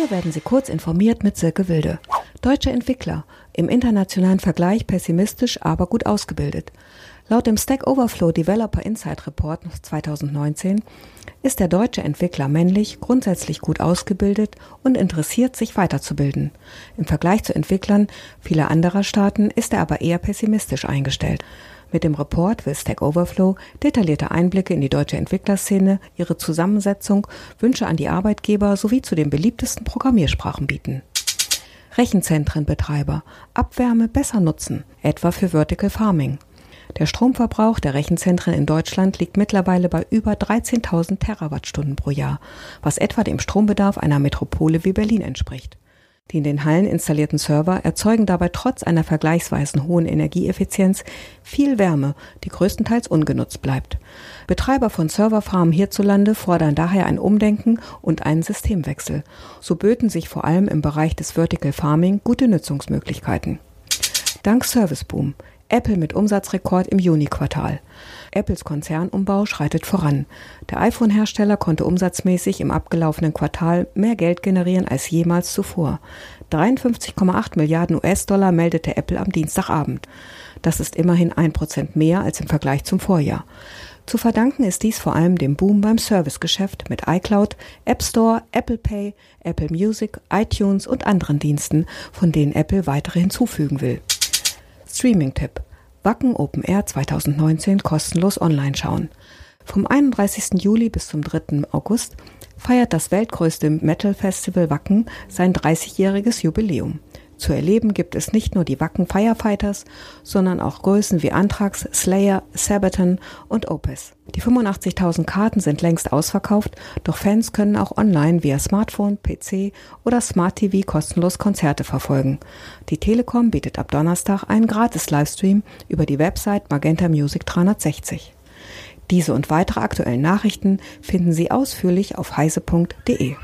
Hier werden Sie kurz informiert mit Silke Wilde. Deutsche Entwickler, im internationalen Vergleich pessimistisch, aber gut ausgebildet. Laut dem Stack Overflow Developer Insight Report 2019 ist der deutsche Entwickler männlich, grundsätzlich gut ausgebildet und interessiert, sich weiterzubilden. Im Vergleich zu Entwicklern vieler anderer Staaten ist er aber eher pessimistisch eingestellt. Mit dem Report will Stack Overflow detaillierte Einblicke in die deutsche Entwicklerszene, ihre Zusammensetzung, Wünsche an die Arbeitgeber sowie zu den beliebtesten Programmiersprachen bieten. Rechenzentrenbetreiber Abwärme besser nutzen, etwa für Vertical Farming. Der Stromverbrauch der Rechenzentren in Deutschland liegt mittlerweile bei über 13.000 Terawattstunden pro Jahr, was etwa dem Strombedarf einer Metropole wie Berlin entspricht. Die in den Hallen installierten Server erzeugen dabei trotz einer vergleichsweise hohen Energieeffizienz viel Wärme, die größtenteils ungenutzt bleibt. Betreiber von Serverfarmen hierzulande fordern daher ein Umdenken und einen Systemwechsel. So böten sich vor allem im Bereich des Vertical Farming gute Nutzungsmöglichkeiten. Dank Serviceboom Apple mit Umsatzrekord im Juni-Quartal. Apples Konzernumbau schreitet voran. Der iPhone-Hersteller konnte umsatzmäßig im abgelaufenen Quartal mehr Geld generieren als jemals zuvor. 53,8 Milliarden US-Dollar meldete Apple am Dienstagabend. Das ist immerhin ein Prozent mehr als im Vergleich zum Vorjahr. Zu verdanken ist dies vor allem dem Boom beim Servicegeschäft mit iCloud, App Store, Apple Pay, Apple Music, iTunes und anderen Diensten, von denen Apple weitere hinzufügen will. Streaming-Tipp. Wacken Open Air 2019 kostenlos online schauen. Vom 31. Juli bis zum 3. August feiert das weltgrößte Metal Festival Wacken sein 30-jähriges Jubiläum. Zu erleben gibt es nicht nur die Wacken Firefighters, sondern auch Größen wie Anthrax, Slayer, Sabaton und Opus. Die 85.000 Karten sind längst ausverkauft, doch Fans können auch online via Smartphone, PC oder Smart TV kostenlos Konzerte verfolgen. Die Telekom bietet ab Donnerstag einen Gratis-Livestream über die Website Magenta Music 360. Diese und weitere aktuellen Nachrichten finden Sie ausführlich auf heise.de.